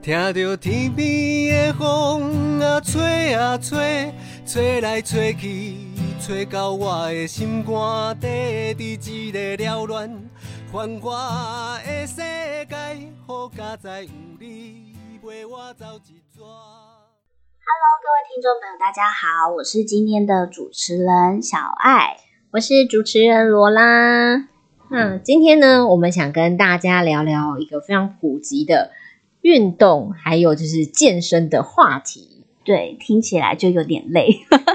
听着天边的风啊吹啊吹，吹来吹去，吹到我的心肝底，伫一个缭乱繁华的世界，好佳哉有你陪我走一逝。Hello，各位听众朋友，大家好，我是今天的主持人小爱，我是主持人罗拉。嗯今天呢，我们想跟大家聊聊一个非常普及的运动，还有就是健身的话题。对，听起来就有点累。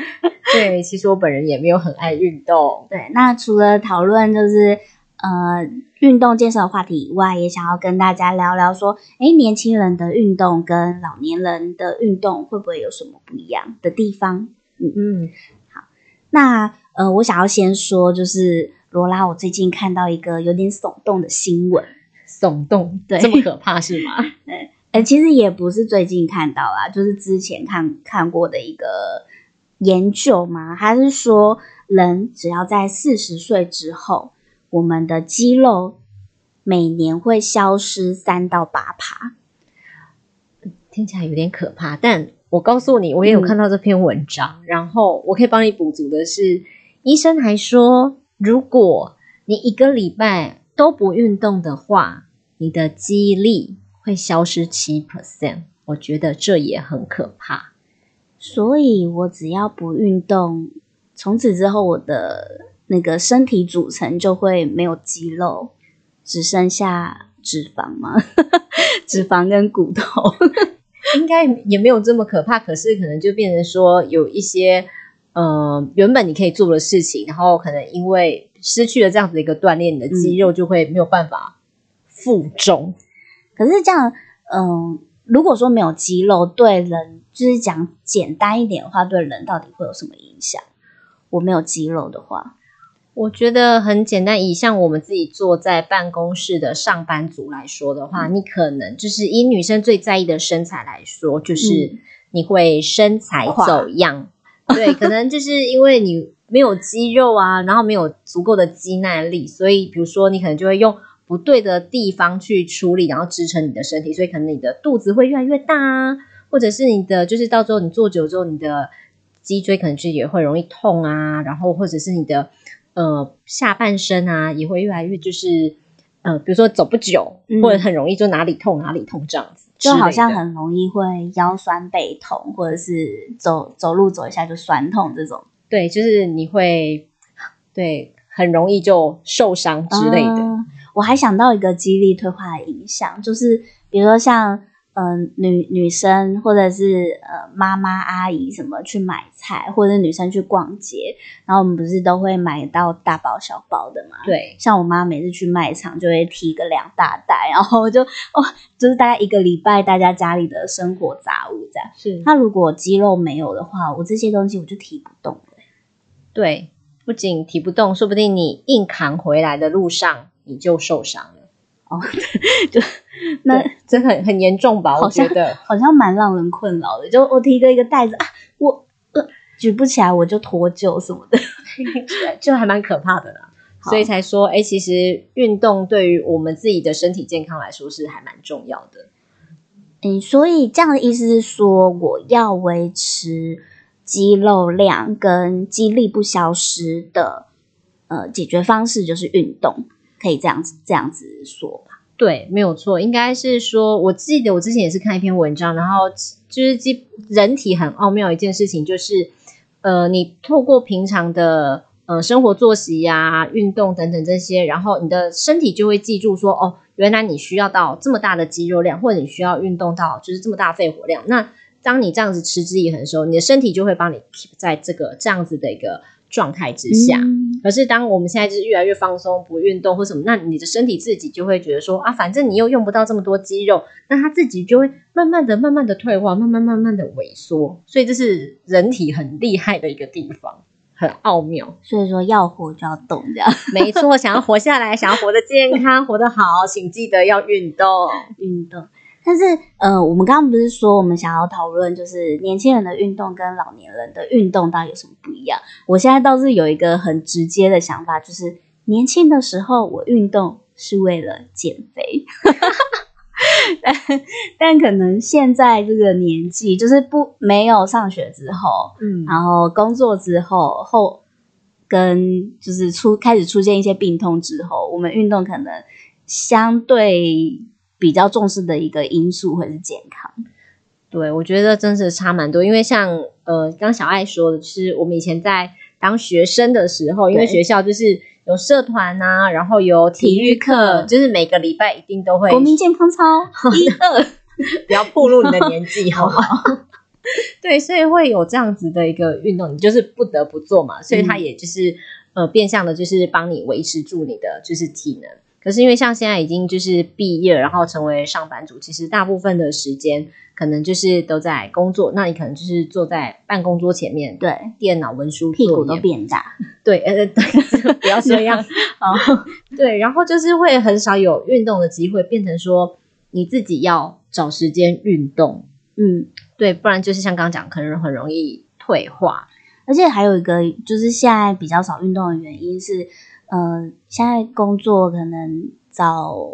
对，其实我本人也没有很爱运动。对，那除了讨论就是呃运动健身的话题以外，也想要跟大家聊聊说，哎，年轻人的运动跟老年人的运动会不会有什么不一样的地方？嗯嗯，好，那呃，我想要先说就是。罗拉，我最近看到一个有点耸动的新闻，耸动，对，这么可怕是吗？哎，其实也不是最近看到啦，就是之前看看过的一个研究嘛，他是说人只要在四十岁之后，我们的肌肉每年会消失三到八趴，听起来有点可怕。但我告诉你，我也有看到这篇文章，然后我可以帮你补足的是，医生还说。如果你一个礼拜都不运动的话，你的记忆力会消失七 percent。我觉得这也很可怕。所以我只要不运动，从此之后我的那个身体组成就会没有肌肉，只剩下脂肪吗？脂肪跟骨头，应该也没有这么可怕。可是可能就变成说有一些。呃，原本你可以做的事情，然后可能因为失去了这样子的一个锻炼，你的肌肉就会没有办法负重。可是这样，嗯，如果说没有肌肉，对人就是讲简单一点的话，对人到底会有什么影响？我没有肌肉的话，我觉得很简单。以像我们自己坐在办公室的上班族来说的话，你可能就是以女生最在意的身材来说，就是你会身材走样。对，可能就是因为你没有肌肉啊，然后没有足够的肌耐力，所以比如说你可能就会用不对的地方去处理，然后支撑你的身体，所以可能你的肚子会越来越大啊，或者是你的就是到时候你坐久之后，你的脊椎可能就也会容易痛啊，然后或者是你的呃下半身啊也会越来越就是呃比如说走不久，或者很容易就哪里痛哪里痛这样子。就好像很容易会腰酸背痛，或者是走走路走一下就酸痛这种。对，就是你会对很容易就受伤之类的。我还想到一个激励退化的影响，就是比如说像。嗯，女女生或者是呃妈妈阿姨什么去买菜，或者女生去逛街，然后我们不是都会买到大包小包的嘛？对，像我妈每次去卖场就会提个两大袋，然后就哦，就是大概一个礼拜大家家里的生活杂物这样。是，那如果肌肉没有的话，我这些东西我就提不动了。对，不仅提不动，说不定你硬扛回来的路上你就受伤了。哦，就。那这很很严重吧？我觉得好像蛮让人困扰的。就我提着一个袋子啊，我呃举不起来，我就脱臼什么的，就还蛮可怕的啦。所以才说，哎，其实运动对于我们自己的身体健康来说是还蛮重要的。嗯，所以这样的意思是说，我要维持肌肉量跟肌力不消失的呃解决方式就是运动，可以这样子这样子说吧。对，没有错，应该是说，我记得我之前也是看一篇文章，然后就是基人体很奥妙一件事情，就是呃，你透过平常的呃生活作息呀、运动等等这些，然后你的身体就会记住说，哦，原来你需要到这么大的肌肉量，或者你需要运动到就是这么大肺活量。那当你这样子持之以恒的时候，你的身体就会帮你 keep 在这个这样子的一个。状态之下，可是当我们现在就是越来越放松，不运动或什么，那你的身体自己就会觉得说啊，反正你又用不到这么多肌肉，那它自己就会慢慢的、慢慢的退化，慢慢慢慢的萎缩。所以这是人体很厉害的一个地方，很奥妙。所以说要活就要动，这样没错。想要活下来，想要活得健康、活得好，请记得要运动，运动。但是，呃，我们刚刚不是说我们想要讨论，就是年轻人的运动跟老年人的运动到底有什么不一样？我现在倒是有一个很直接的想法，就是年轻的时候我运动是为了减肥，但但可能现在这个年纪，就是不没有上学之后，嗯然后工作之后后跟就是出开始出现一些病痛之后，我们运动可能相对比较重视的一个因素会是健康。对，我觉得真是差蛮多，因为像呃，刚小爱说的，就是我们以前在当学生的时候，因为学校就是有社团啊，然后有体育体育课就是每个礼拜一定都会国民健康操 一二，不要暴露你的年纪，好不好？对，所以会有这样子的一个运动，你就是不得不做嘛，所以它也就是、呃变相的，就是帮你维持住你的就是体能。可是因为像现在已经就是毕业，然后成为上班族，其实大部分的时间可能就是都在工作，那你可能就是坐在办公桌前面，对，电脑文书屁股都变大。对，呃，对，不要这样。哦，对，然后就是会很少有运动的机会，变成说你自己要找时间运动，嗯，对，不然就是像刚刚讲，可能很容易退化。而且还有一个就是现在比较少运动的原因是，呃，现在工作可能早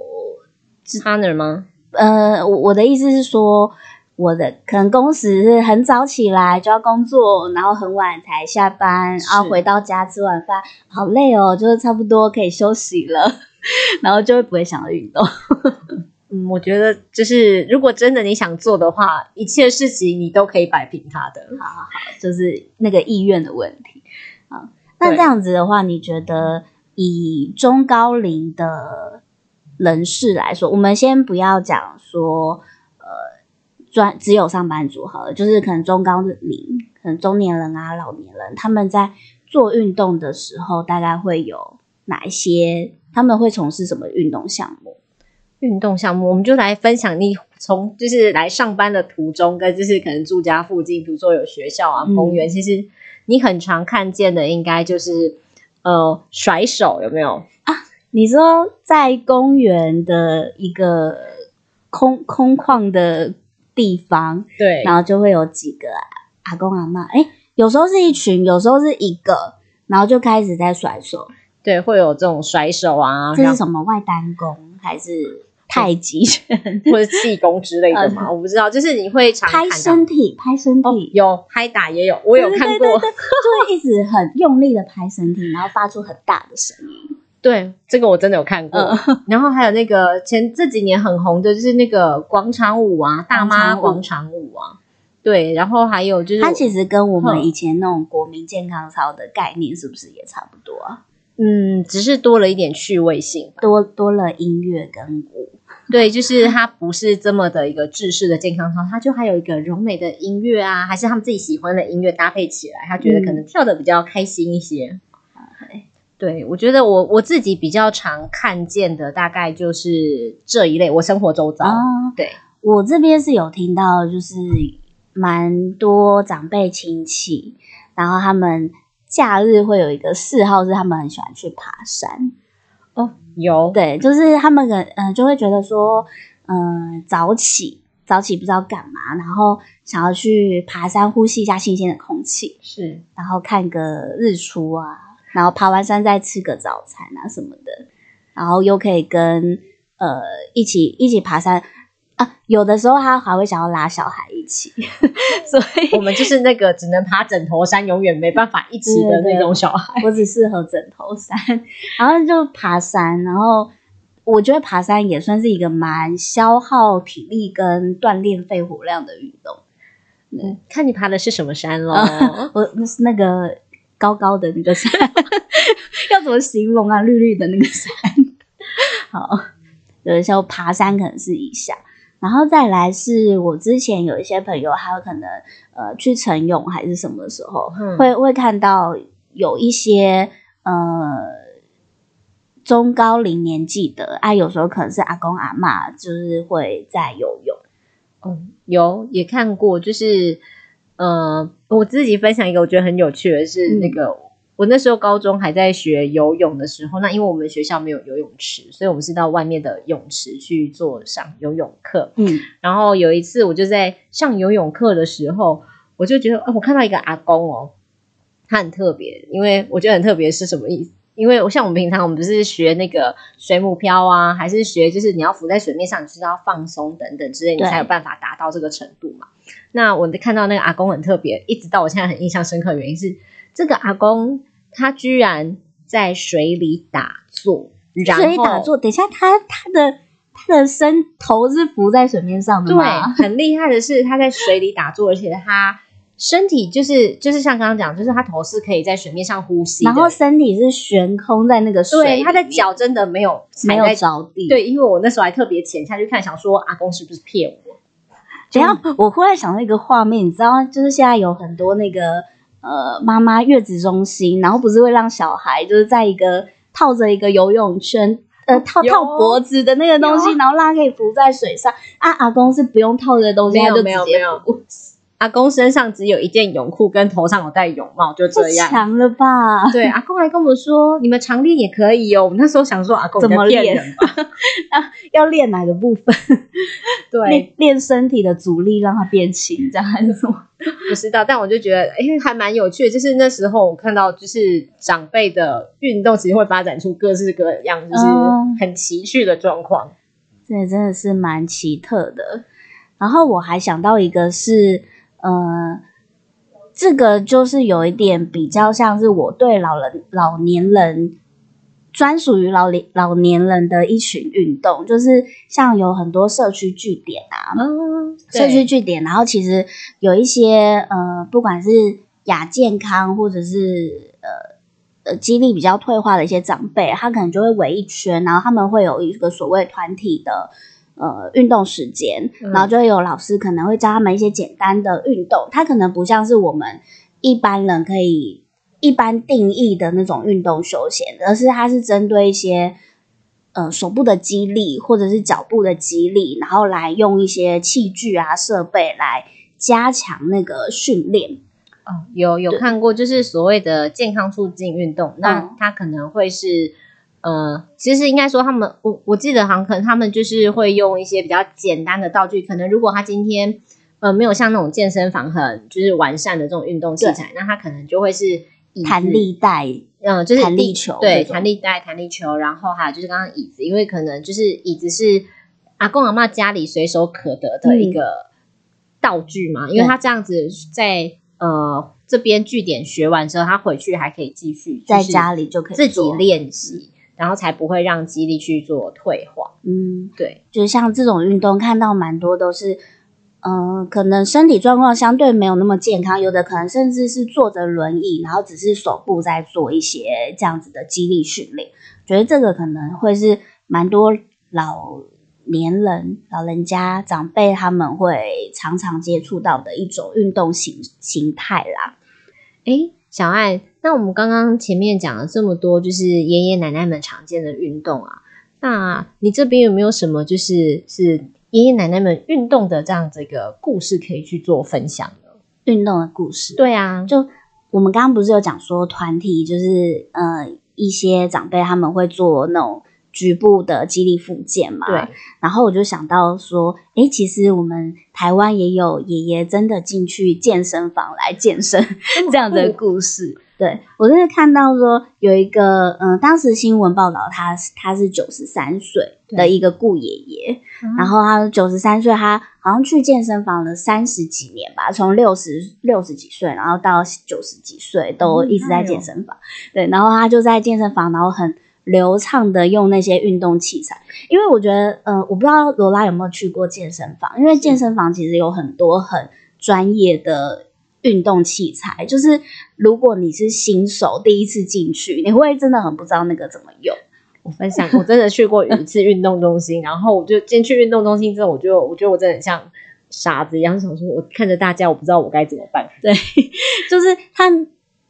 ，partner 吗？呃，我我的意思是说，我的可能工时是很早起来就要工作，然后很晚才下班，然后回到家吃晚饭，好累哦，就是差不多可以休息了，然后就会不会想要运动。嗯，我觉得就是如果真的你想做的话，一切事情你都可以摆平它的。好好好，就是那个意愿的问题。好，那对这样子的话，你觉得以中高龄的人士来说，我们先不要讲说，呃，专只有上班族好了，就是可能中高龄，可能中年人啊、老年人，他们在做运动的时候，大概会有哪一些？他们会从事什么运动项目？运动项目，我们就来分享你从就是来上班的途中，跟就是可能住家附近，比如说有学校啊、嗯公园，其实你很常看见的，应该就是呃甩手，有没有啊？你说在公园的一个空空旷的地方，对然后就会有几个啊阿公阿妈，哎，有时候是一群，有时候是一个，然后就开始在甩手。对，会有这种甩手啊，这是什么外单工还是太极拳？或者气功之类的嘛，我不知道，就是你会常拍身体，拍身哦体，，有拍打也有，我有看过，对对对对就会一直很用力的拍身体，然后发出很大的声音。对，这个我真的有看过。嗯然后还有那个前这几年很红的，就是那个广场舞啊，大妈广广场舞啊。对，然后还有就是，它其实跟我们以前那种国民健康操的概念是不是也差不多啊？嗯，只是多了一点趣味性。多多了音乐跟舞，对，就是它不是这么的一个制式的健康操，它就还有一个柔美的音乐啊，还是他们自己喜欢的音乐搭配起来，他觉得可能跳的比较开心一些。对，我觉得我我自己比较常看见的大概就是这一类，我生活周遭。啊对，我这边是有听到，就是蛮多长辈亲戚，然后他们假日会有一个嗜好，是他们很喜欢去爬山。哦，有，对，就是他们可嗯、呃就会觉得说，嗯、早起早起不知道干嘛，然后想要去爬山呼吸一下新鲜的空气，是。然后看个日出啊，然后爬完山再吃个早餐啊什么的，然后又可以跟呃一起一起爬山啊，有的时候他还会想要拉小孩一起，所以我们就是那个只能爬枕头山，永远没办法一起的那种小孩。我只适合枕头山，然后就爬山，然后我觉得爬山也算是一个蛮消耗体力跟锻炼肺活量的运动。嗯，看你爬的是什么山喽。我那是那个高高的那个山，要怎么形容啊？绿绿的那个山。好，有的时候爬山可能是一项，然后再来是我之前有一些朋友，还有可能呃去晨泳还是什么时候，嗯会会看到有一些呃中高龄年纪的，啊，有时候可能是阿公阿妈，就是会在游泳。嗯，有也看过，就是呃，我自己分享一个我觉得很有趣的是，嗯那个、我那时候高中还在学游泳的时候，那因为我们学校没有游泳池，所以我们是到外面的泳池去做上游泳课。嗯然后有一次我就在上游泳课的时候，我就觉得，哦，我看到一个阿公哦，他很特别，因为我觉得很特别是什么意思？因为我像我们平常我们不是学那个水母漂啊，还是学就是你要浮在水面上，你是要放松等等之类，你才有办法达到这个程度嘛。那我看到那个阿公很特别，一直到我现在很印象深刻，的原因是这个阿公他居然在水里打坐，然后所以打坐，等一下他他的他的身头是浮在水面上的对？，很厉害的是他在水里打坐，而且他身体就是就是像刚刚讲，就是他头是可以在水面上呼吸，然后身体是悬空在那个水对，他的脚真的没有没有着地。，对，因为我那时候还特别潜下去看，想说阿公是不是骗我？等一下我忽然想到一个画面，你知道，就是现在有很多那个呃妈妈月子中心，然后不是会让小孩就是在一个套着一个游泳圈。呃，套套脖子的那个东西，然后让他可以浮在水上。啊，阿公是不用套这东西，他就直接浮，阿公身上只有一件泳裤，跟头上有戴泳帽，就这太样。强了吧？对，阿公还跟我们说，你们常练也可以哦。我们那时候想说，阿公怎么练人吧？要练哪个部分？对，练练身体的阻力，让它变轻，这样还是什么？不知道，但我就觉得，哎，还蛮有趣的。就是那时候我看到，就是长辈的运动，其实会发展出各式各样，就是嗯很奇趣的状况。这真的是蛮奇特的。然后我还想到一个是，呃，这个就是有一点比较像是我对老人、老年人专属于老年老年人的一群运动，就是像有很多社区据点啊，嗯，社区据点，然后其实有一些呃，不管是亚健康或者是呃呃肌力比较退化的一些长辈，他可能就会围一圈，然后他们会有一个所谓团体的呃运动时间，嗯然后就会有老师可能会教他们一些简单的运动，它可能不像是我们一般人可以一般定义的那种运动休闲，而是它是针对一些。呃，手部的肌力或者是脚部的肌力，然后来用一些器具啊、设备来加强那个训练。哦，有有看过，就是所谓的健康促进运动，那嗯它可能会是。呃，其实应该说他们，我我记得好像可能他们就是会用一些比较简单的道具，可能如果他今天呃没有像那种健身房很就是完善的这种运动器材，那他可能就会是弹，力带，嗯、就是弹力球对，弹力带、弹力球，然后还有就是刚刚椅子，因为可能就是椅子是阿公阿妈家里随手可得的一个道具嘛，因为他这样子在呃这边据点学完之后，他回去还可以继续在家里就可以自己。练习，然后才不会让肌力去做退化。嗯，对，就是像这种运动，看到蛮多都是，嗯、可能身体状况相对没有那么健康，有的可能甚至是坐着轮椅，然后只是手部在做一些这样子的肌力训练。觉得这个可能会是蛮多老年人、老人家、长辈他们会常常接触到的一种运动形形态啦。诶，小爱，那我们刚刚前面讲了这么多，就是爷爷奶奶们常见的运动啊，那你这边有没有什么就是是爷爷奶奶们运动的这样子一个故事可以去做分享呢？运动的故事，对啊，就我们刚刚不是有讲说团体，就是呃一些长辈他们会做那种局部的肌力复健嘛，对，然后我就想到说，哎，其实我们台湾也有爷爷真的进去健身房来健身这样的故事。对我真的看到说有一个，嗯、当时新闻报道他是他是九十三岁的一个顾爷爷，然后他九十三岁，他好像去健身房了三十几年吧，从六十六十几岁，然后到九十几岁都一直在健身房。对，然后他就在健身房，然后很流畅的用那些运动器材。因为我觉得，呃，我不知道罗拉有没有去过健身房，因为健身房其实有很多很专业的。运动器材就是，如果你是新手第一次进去，你会真的很不知道那个怎么用。我分享，我真的去过一次 运动中心，然后我就进去运动中心之后，我就我觉得我真的很像傻子一样，想说我看着大家，我不知道我该怎么办。对，就是它，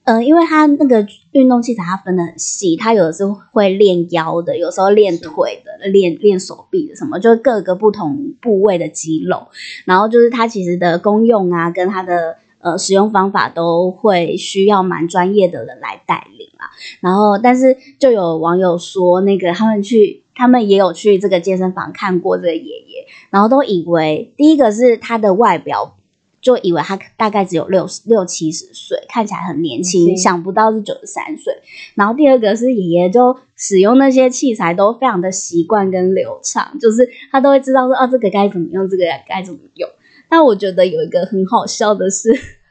呃，因为它那个运动器材它分的很细，它有的是会练腰的，有时候练腿的，练练手臂的，什么，就是各个不同部位的肌肉。然后就是它其实的功用啊，跟它的呃使用方法都会需要蛮专业的人来带领啦。然后，但是就有网友说，那个他们去，他们也有去这个健身房看过这个爷爷，然后都以为第一个是他的外表就以为他大概只有六十六七十岁，看起来很年轻，年轻想不到是九十三岁。然后第二个是爷爷就使用那些器材都非常的习惯跟流畅，就是他都会知道说哦这个该怎么用，这个该怎么用。但我觉得有一个很好笑的是，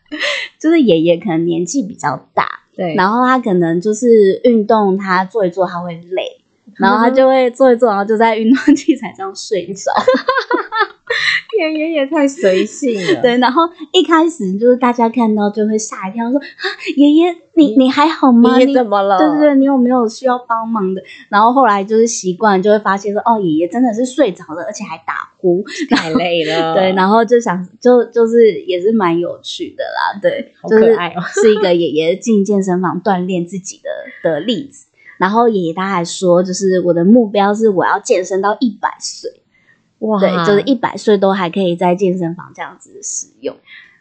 就是爷爷可能年纪比较大，对，然后他可能就是运动，他做一做他会累，然后他就会做一做，然后就在运动器材上睡着。爷爷也太随性了，对，然后一开始就是大家看到就会吓一跳，说啊，爷爷你你还好吗？爷你爷怎么了？对对对，你有没有需要帮忙的？然后后来就是习惯，就会发现说，哦，爷爷真的是睡着了，而且还打呼。太累了，对，然后就想就就是也是蛮有趣的啦，对，好可爱哦是一个爷爷进健身房锻炼自己的的例子。然后爷爷他还说，就是我的目标是我要健身到一百岁，哇，对，就是一百岁都还可以在健身房这样子使用，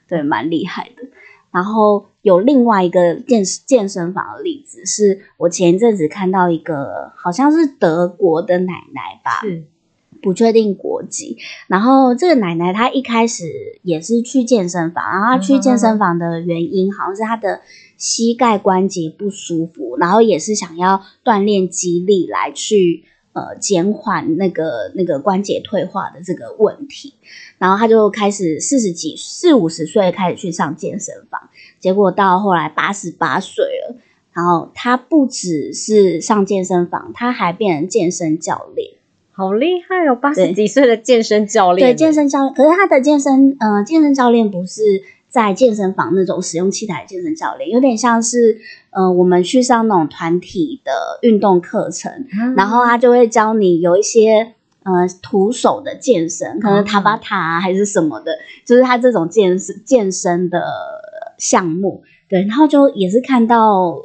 对，蛮厉害的。然后有另外一个健健身房的例子，是我前一阵子看到一个好像是德国的奶奶吧，不确定国籍。然后这个奶奶她一开始也是去健身房，然后她去健身房的原因好像是她的膝盖关节不舒服，然后也是想要锻炼肌力来去呃减缓那个那个关节退化的这个问题。然后他就开始四十几四五十岁开始去上健身房，结果到后来八十八岁了。然后他不只是上健身房，他还变成健身教练。好厉害哦，八十几岁的健身教练，对，健身教练，可是他的健身，呃，健身教练不是在健身房那种使用器材的健身教练，有点像是，呃，我们去上那种团体的运动课程，啊然后他就会教你有一些。呃，徒手的健身，可能塔巴塔啊，还是什么的，就是他这种健身健身的项目，对，然后就也是看到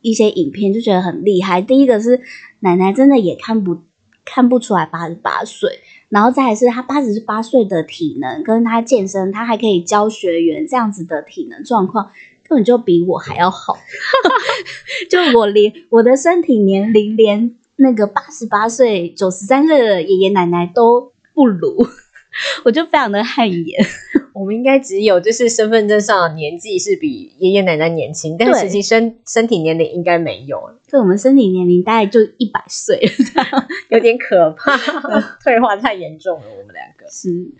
一些影片，就觉得很厉害。第一个是奶奶真的也看不看不出来八十八岁，然后再来是他八十八岁的体能，跟他健身，他还可以教学员这样子的体能状况，根本就比我还要好。就我连我的身体年龄，连那个八十八岁、九十三岁的爷爷奶奶都不如，我就非常的汗颜。我们应该只有就是身份证上的年纪是比爷爷奶奶年轻，但对实际身身体年龄应该没有，就我们身体年龄大概就一百岁了。有点可怕，退化太严重了，我们两个。是，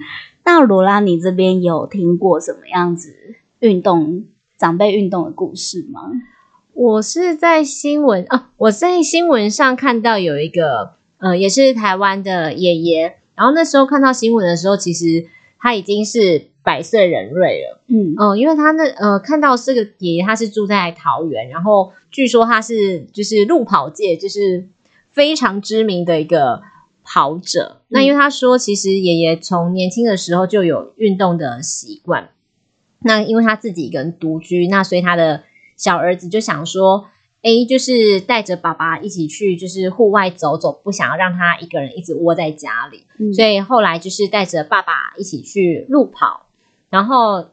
那罗拉，你这边有听过什么样子运动长辈运动的故事吗？我是在新闻啊，我在新闻上看到有一个，呃，也是台湾的爷爷，然后那时候看到新闻的时候，其实他已经是百岁人瑞了。嗯嗯，因为他那呃看到这个爷爷他是住在桃园，然后据说他是就是路跑界就是非常知名的一个跑者。那因为他说，其实爷爷从年轻的时候就有运动的习惯。那因为他自己一个人独居，那所以他的小儿子就想说，诶，就是带着爸爸一起去，就是户外走走，不想要让他一个人一直窝在家里。嗯所以后来就是带着爸爸一起去路跑，然后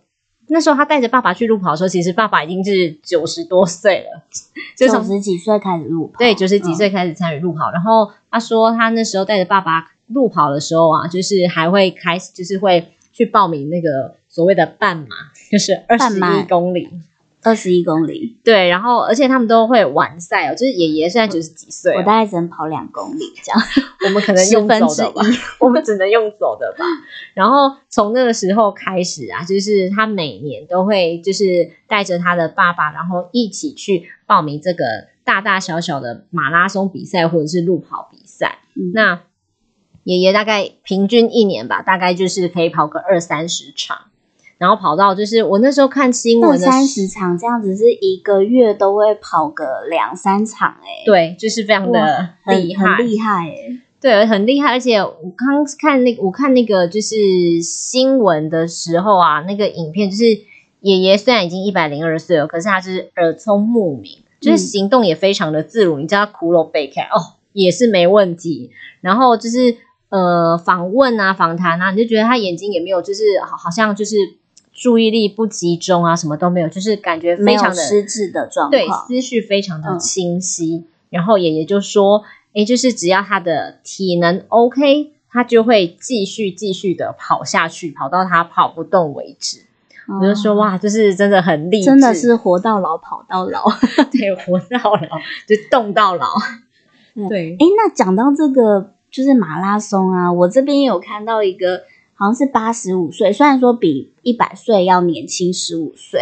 那时候他带着爸爸去路跑的时候，其实爸爸已经是九十多岁了，就九从十几岁开始路跑，对九十几嗯岁开始参与路跑。然后他说他那时候带着爸爸路跑的时候啊，就是还会开始就是会去报名那个所谓的半马，就是二十一公里。二十一公里，对，然后而且他们都会完赛哦，就是爷爷现在九十几岁哦、我大概只能跑两公里这样，我们可能用走的吧，我们只能用走的吧。然后从那个时候开始啊，就是他每年都会就是带着他的爸爸，然后一起去报名这个大大小小的马拉松比赛或者是路跑比赛。嗯那爷爷大概平均一年吧，大概就是可以跑个二三十场。然后跑到就是我那时候看新闻的三十场这样子，是一个月都会跑个两三场、欸，对，就是非常的厉害，很厉害、欸，对，很厉害，而且我刚看那我看那个就是新闻的时候啊，那个影片就是爷爷虽然已经一百零二岁了，可是他是耳聪目明，就是嗯行动也非常的自如。你叫他骷髅背开哦，也是没问题。然后就是呃访问啊、访谈啊，你就觉得他眼睛也没有，就是好好像就是注意力不集中啊，什么都没有，就是感觉非常的失智的状对，思绪非常的嗯清晰。然后也也就说：“诶，就是只要他的体能 OK，他就会继续继续的跑下去，跑到他跑不动为止。”我就说哇，就是真的很励志，真的是活到老跑到老。对，活到老 就动到老。对，哎，那讲到这个就是马拉松啊，我这边有看到一个。好像是八十五岁，虽然说比一百岁要年轻十五岁，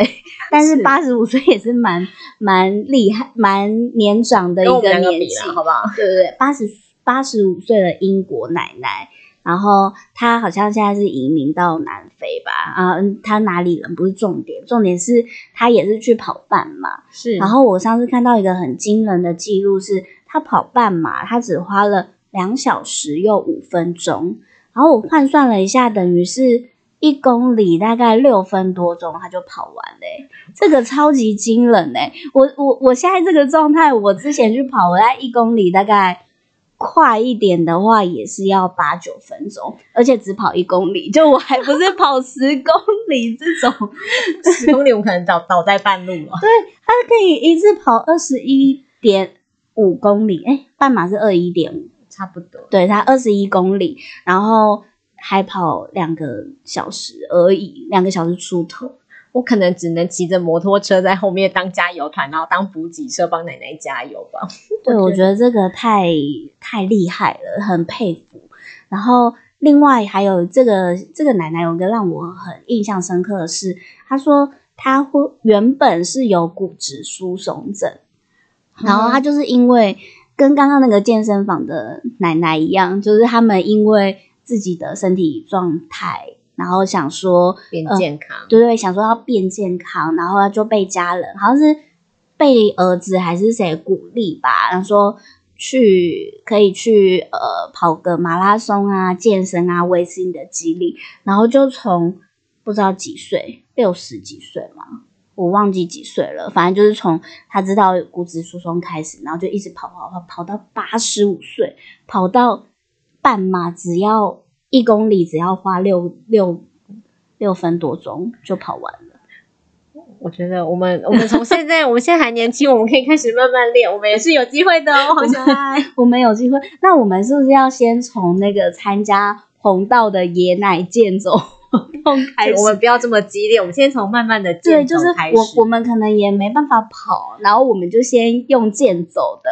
但是八十五岁也是蛮蛮厉害、蛮年长的一个年纪，好不好？对对对，八十八十五岁的英国奶奶，然后她好像现在是移民到南非吧？啊，她哪里人不是重点，重点是她也是去跑半马，是。然后我上次看到一个很惊人的记录，是她跑半马，她只花了两小时又五分钟。然后我换算了一下，等于是一公里大概六分多钟，他就跑完嘞，这个超级惊人嘞！我我我现在这个状态，我之前去跑，我在一公里大概快一点的话，也是要八九分钟，而且只跑一公里，就我还不是跑十公里这种，十公里我可能倒倒在半路了。对，他可以一次跑二十一点五公里，哎，半马是二一点五。差不多，对他二十一公里，然后还跑两个小时而已，两个小时出头。我可能只能骑着摩托车在后面当加油团，然后当补给车帮奶奶加油吧。对，我觉得这个太太厉害了，很佩服。然后另外还有这个这个奶奶有个让我很印象深刻的是，她说她会原本是有骨质疏松症，然后她就是因为。跟刚刚那个健身房的奶奶一样，就是他们因为自己的身体状态，然后想说变健康，对对，想说要变健康，然后就被家人好像是被儿子还是谁鼓励吧，然后说去可以去呃跑个马拉松啊，健身啊，维持你的肌力，然后就从不知道几岁，六十几岁嘛。我忘记几岁了，反正就是从他知道骨质疏松开始，然后就一直跑跑跑跑到八十五岁，跑到半马只要一公里只要花六六六分多钟就跑完了。我觉得我们我们从现在 我们现在还年轻，我们可以开始慢慢练，我们也是有机会的哦。好想爱，我们有机会。那我们是不是要先从那个参加红道的椰奶健走？我们不要这么激烈，我们先从慢慢的对，就是我我们可能也没办法跑，然后我们就先用健走的，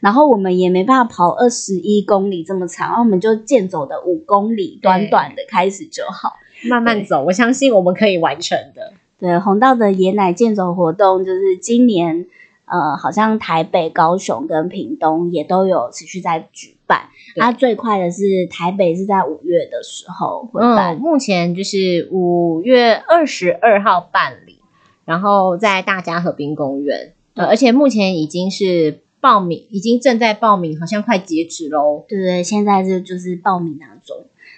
然后我们也没办法跑二十一公里这么长，然后我们就健走的五公里，短短的开始就好，慢慢走，我相信我们可以完成的。对，红道的野奶健走活动就是今年。呃，好像台北、高雄跟屏东也都有持续在举办。它最快的是台北是在五月的时候会办，目前就是五月二十二号办理，然后在大家河滨公园。呃，而且目前已经是报名，已经正在报名，好像快截止喽。对对，现在是就是报名当中。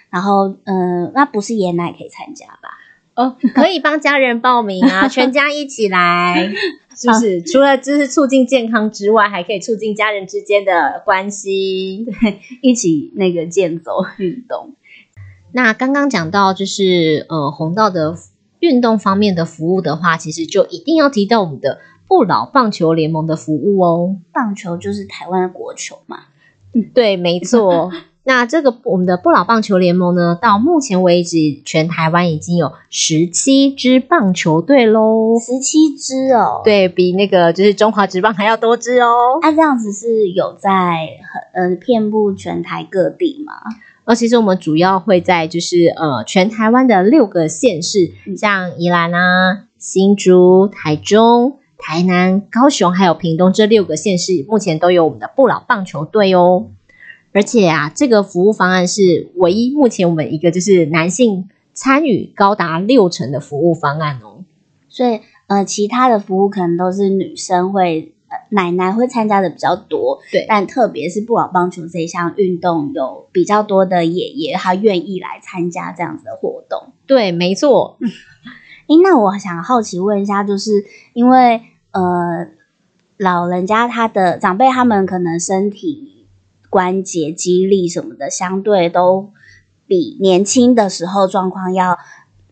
然后，嗯，那不是爷奶可以参加吧？哦，可以帮家人报名啊，全家一起来。是不是除了就是促进健康之外，还可以促进家人之间的关系？对，一起那个健走运动。那刚刚讲到就是呃红道的运动方面的服务的话，其实就一定要提到我们的不老棒球联盟的服务哦。棒球就是台湾的国球嘛？嗯，对，没错。那这个我们的不老棒球联盟呢，到目前为止，全台湾已经有十七支棒球队喽。十七支哦，对比那个就是中华职棒还要多支哦。那这样子是有在呃遍布全台各地吗？而其实我们主要会在就是呃全台湾的六个县市，像宜兰啊、新竹、台中、台南、高雄还有屏东这六个县市，目前都有我们的不老棒球队哦。而且啊，这个服务方案是唯一目前我们一个就是男性参与高达六成的服务方案哦。所以呃，其他的服务可能都是女生会呃奶奶会参加的比较多。对，但特别是不老棒球这一项运动，有比较多的爷爷他愿意来参加这样子的活动。对，没错。诶，那我想好奇问一下，就是因为呃老人家他的长辈他们可能身体。关节肌力什么的，相对都比年轻的时候状况要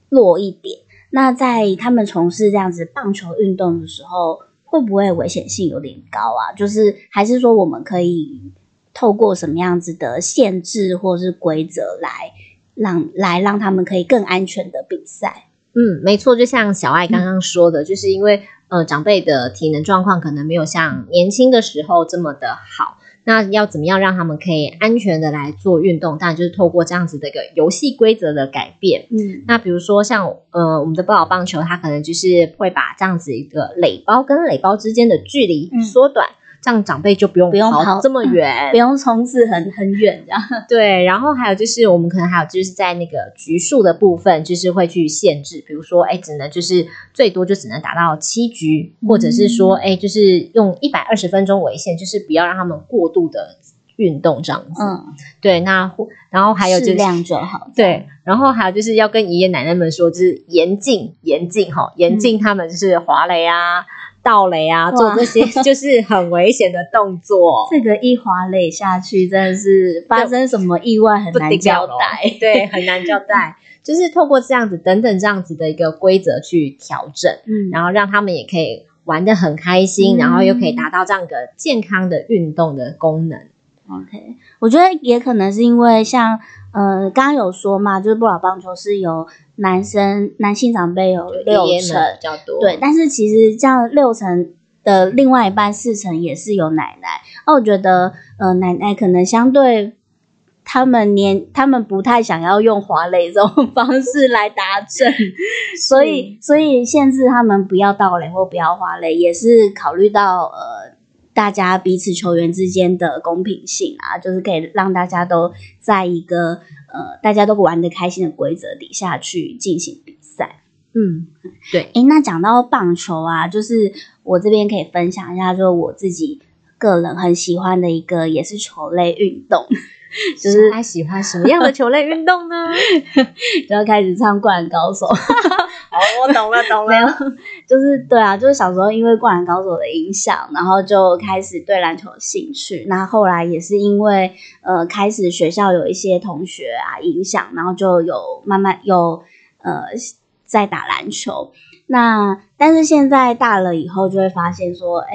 弱一点。那在他们从事这样子棒球运动的时候，会不会危险性有点高啊？就是还是说，我们可以透过什么样子的限制或是规则来让来让他们可以更安全的比赛？嗯，没错，就像小爱刚刚说的，就是因为呃长辈的体能状况可能没有像年轻的时候这么的好，那要怎么样让他们可以安全的来做运动？当然就是透过这样子的一个游戏规则的改变。嗯那比如说像呃我们的不老棒球，它可能就是会把这样子一个垒包跟垒包之间的距离嗯缩短，这样长辈就不用不用跑这么远，不用冲刺很很远这样。对，然后还有就是，我们可能还有就是在那个局数的部分，就是会去限制，比如说，哎，只能就是最多就只能打到七局，或者是说，哎，就是用一百二十分钟为限，就是不要让他们过度的运动这样子。嗯，对，那或然后还有就是适量就好。对，然后还有就是要跟爷爷奶奶们说，就是严禁严禁哈，严禁他们就是滑雷啊、倒垒啊，做哇这些 就是很危险的动作。这个一滑垒下去，真的是发生什么意外很不难交代。对，很难交代。就是透过这样子等等这样子的一个规则去调整，嗯，然后让他们也可以玩的很开心，嗯然后又可以达到这样一个健康的运动的功能。OK，我觉得也可能是因为像呃，刚刚有说嘛，就是不老棒球是由男生男性长辈有六成，比较多，对，但是其实这样六成的另外一半四成也是有奶奶。那我觉得呃，奶奶可能相对他们年他们不太想要用滑垒这种方式来达阵，所以所以限制他们不要倒垒或不要滑垒，也是考虑到呃。大家彼此球员之间的公平性啊，就是可以让大家都在一个呃大家都玩得开心的规则底下去进行比赛。嗯，对，诶，那讲到棒球啊，就是我这边可以分享一下，就是我自己个人很喜欢的一个也是球类运动，就是他喜欢什么样的球类运动呢？就要开始唱《灌篮高手》。哦，我懂了，懂没有，就是对啊，就是小时候因为《灌篮高手》的影响，然后就开始对篮球有兴趣。那后来也是因为呃，开始学校有一些同学啊影响，然后就有慢慢有呃在打篮球。那但是现在大了以后，就会发现说，哎，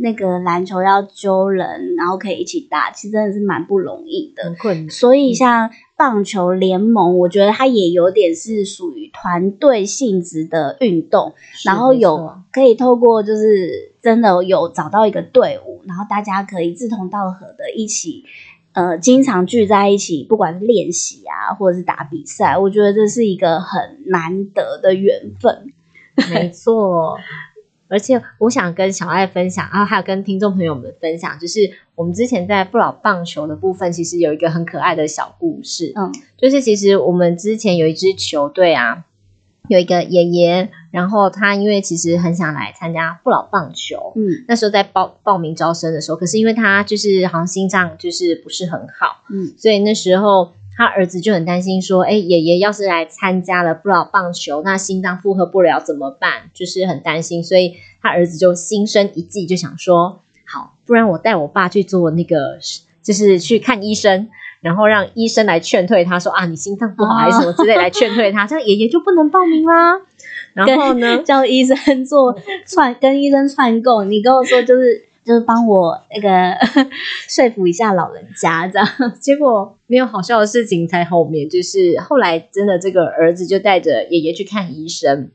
那个篮球要揪人，然后可以一起打，其实真的是蛮不容易的。困难。所以像棒球联盟，我觉得它也有点是属于团队性质的运动，然后有可以透过就是真的有找到一个队伍，然后大家可以志同道合的一起。呃，经常聚在一起，不管是练习啊，或者是打比赛，我觉得这是一个很难得的缘分。没错。而且我想跟小爱分享，然后还有跟听众朋友们分享，就是我们之前在不老棒球的部分，其实有一个很可爱的小故事。嗯就是其实我们之前有一支球队啊，有一个爷爷，然后他因为其实很想来参加不老棒球，嗯那时候在报报名招生的时候，可是因为他就是好像心脏就是不是很好，嗯所以那时候他儿子就很担心说，哎，爷爷要是来参加了不老棒球，那心脏负荷不了怎么办？就是很担心，所以他儿子就心生一计，就想说，好，不然我带我爸去做那个，就是去看医生。然后让医生来劝退他说啊，你心脏不好还是什么之类来劝退他，这样爷爷就不能报名啦。然后呢，叫医生做串，跟医生串供。你跟我说就是就是帮我那个 说服一下老人家这样。结果没有好笑的事情在后面，就是后来真的这个儿子就带着爷爷去看医生，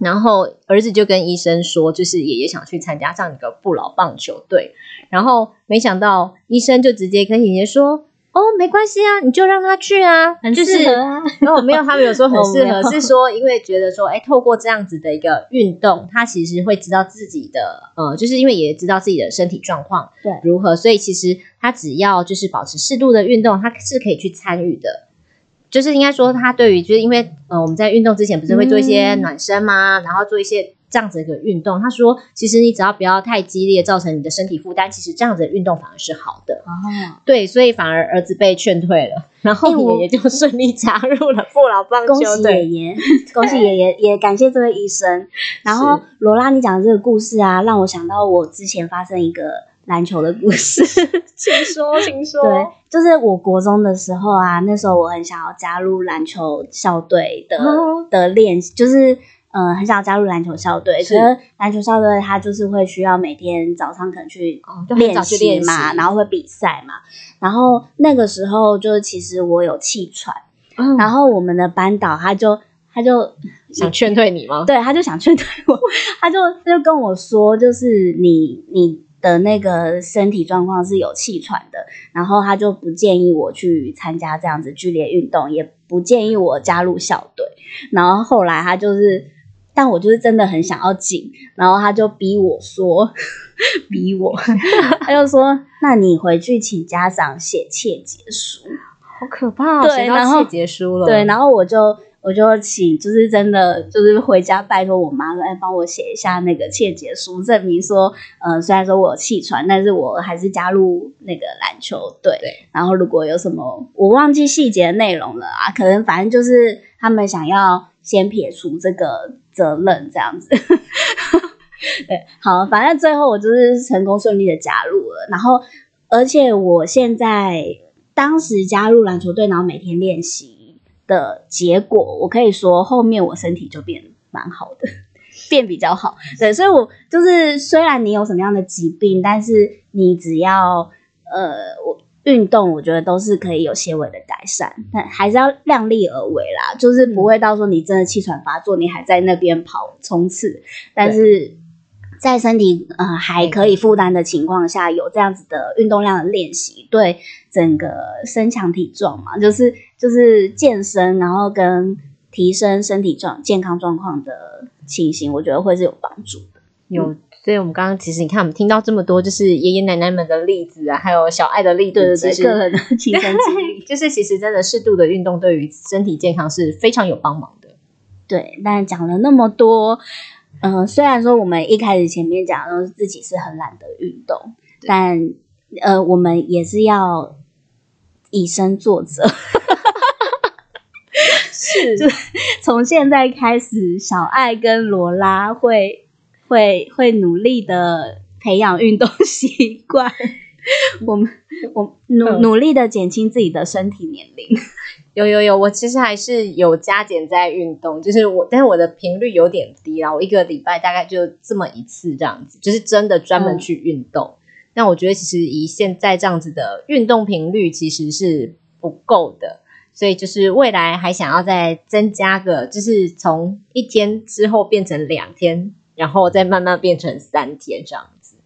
然后儿子就跟医生说，就是爷爷想去参加这样一个不老棒球队，然后没想到医生就直接跟爷爷说。哦，没关系啊，你就让他去啊，很就是适合啊然后没有，他们有说很适合，是说因为觉得说，哎，透过这样子的一个运动，他其实会知道自己的，呃，就是因为爷爷知道自己的身体状况，对如何，所以其实他只要就是保持适度的运动，他是可以去参与的。就是应该说，他对于就是因为呃我们在运动之前不是会做一些嗯暖身吗？然后做一些这样子的一个运动。他说，其实你只要不要太激烈，造成你的身体负担，其实这样子的运动反而是好的。哦，对，所以反而儿子被劝退了，然后爷爷就顺利加入了不老棒恭喜爷球队。爷，恭喜爷爷，也感谢这位医生。然后罗拉，你讲的这个故事啊，让我想到我之前发生一个篮球的故事。请说，请说对，就是我国中的时候啊，那时候我很想要加入篮球校队的、哦的练习，就是呃很想要加入篮球校队。是可是篮球校队他就是会需要每天早上可能去练习嘛，然后会比赛嘛。然后那个时候就是其实我有气喘，嗯然后我们的班导他就他就 想劝退你吗？对，他就想劝退我，他就他就跟我说，就是你你的那个身体状况是有气喘的，然后他就不建议我去参加这样子剧烈运动，也不建议我加入校队。然后后来他就是，但我就是真的很想要进，然后他就逼我说，逼我，他就说，那你回去请家长写切结书。好可怕、哦！对然后切结书了，对，然后我就我就请，就是真的就是回家拜托我妈说，哎，帮我写一下那个切结书，证明说，呃，虽然说我有气喘，但是我还是加入那个篮球队。对，然后如果有什么我忘记细节内容了啊，可能反正就是他们想要先撇除这个责任这样子。对，好，反正最后我就是成功顺利的加入了，然后而且我现在当时加入篮球队，然后每天练习的结果，我可以说后面我身体就变蛮好的，变比较好。对，所以我就是虽然你有什么样的疾病，但是你只要呃我。运动我觉得都是可以有些微的改善，但还是要量力而为啦，就是不会到说你真的气喘发作，你还在那边跑冲刺，但是在身体呃还可以负担的情况下，有这样子的运动量的练习，对整个身强体壮嘛，就是就是健身，然后跟提升身体状健康状况的情形，我觉得会是有帮助的。有。所以，我们刚刚其实你看，我们听到这么多，就是爷爷奶奶们的例子啊，还有小爱的例子，对对对，个人的亲身经历，就是其实真的适度的运动对于身体健康是非常有帮忙的。对，但讲了那么多，嗯、呃，虽然说我们一开始前面讲的自己是很懒得运动，但呃，我们也是要以身作则。是，就从现在开始，小爱跟罗拉会会会努力的培养运动 习惯。我们我努嗯努力的减轻自己的身体年龄。有有有，我其实还是有加减在运动，就是我，但是我的频率有点低啦，我一个礼拜大概就这么一次这样子，就是真的专门去运动。那、我觉得其实以现在这样子的运动频率其实是不够的，所以就是未来还想要再增加个，就是从一天之后变成两天，然后再慢慢变成三天这样子。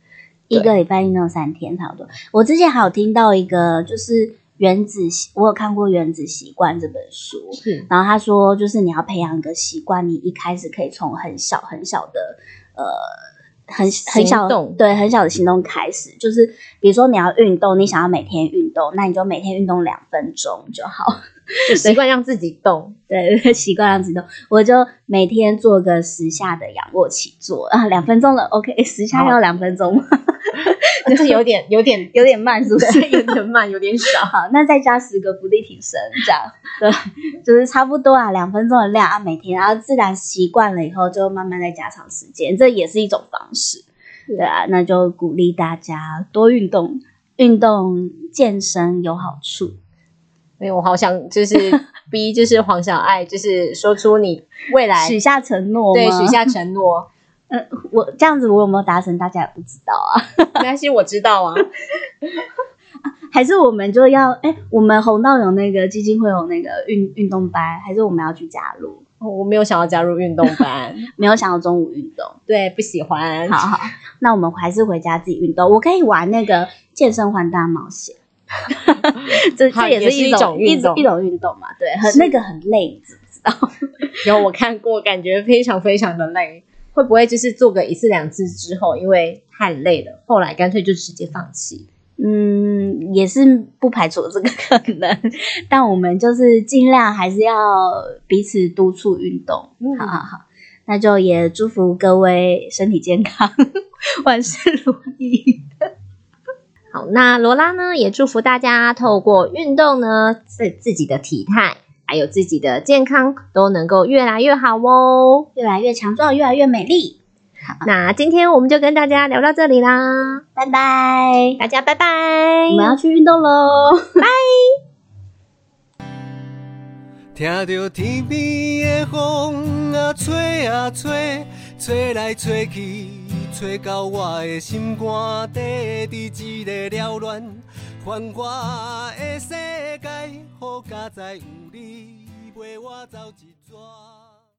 一个礼拜运动三天差不多。我之前还有听到一个，就是原子，我有看过《原子习惯》这本书，是，然后他说，就是你要培养一个习惯，你一开始可以从很小很小的呃。很很小对很小的行动开始，就是比如说你要运动，你想要每天运动，那你就每天运动两分钟就好。就习惯让自己动。对，习惯让自己动，我就每天做个十下的仰卧起坐啊，两分钟了，OK，十下要两分钟吗？就是有点有点有点慢，是不是？有点慢，有点少。好，那再加十个伏地挺身，这样对，就是差不多啊，两分钟的量啊，每天，然后自然习惯了以后，就慢慢再加长时间，这也是一种方式，对啊，那就鼓励大家多运动，运动健身有好处。没有，我好想就是 逼，就是黄小爱，就是说出你未来许下承诺，对许下承诺。呃，我这样子我有没有达成，大家也不知道啊。没关系，我知道啊。还是我们就要哎，我们红道有那个基金会有那个运运动班，还是我们要去加入？我没有想要加入运动班，没有想要中午运动。对，不喜欢。好好，那我们还是回家自己运动。我可以玩那个健身环大冒险，这好这也也是一一种种运动一种运动嘛？对，很那个很累，你知不知道？有我看过，感觉非常非常的累。会不会就是做个一次两次之后，因为太累了，后来干脆就直接放弃？嗯，也是不排除这个可能，但我们就是尽量还是要彼此督促运动。嗯好好好，那就也祝福各位身体健康，万事如意。好，那罗拉呢，也祝福大家透过运动呢，自自己的体态还有自己的健康都能够越来越好哦。越来越强壮，越来越美丽。好那今天我们就跟大家聊到这里啦，拜拜，大家拜拜。我们要去运动喽。听着天边的风啊，吹啊吹，吹来吹去，找到我的心肝底，伫一个缭乱繁华的世界，好佳哉有你陪我走一。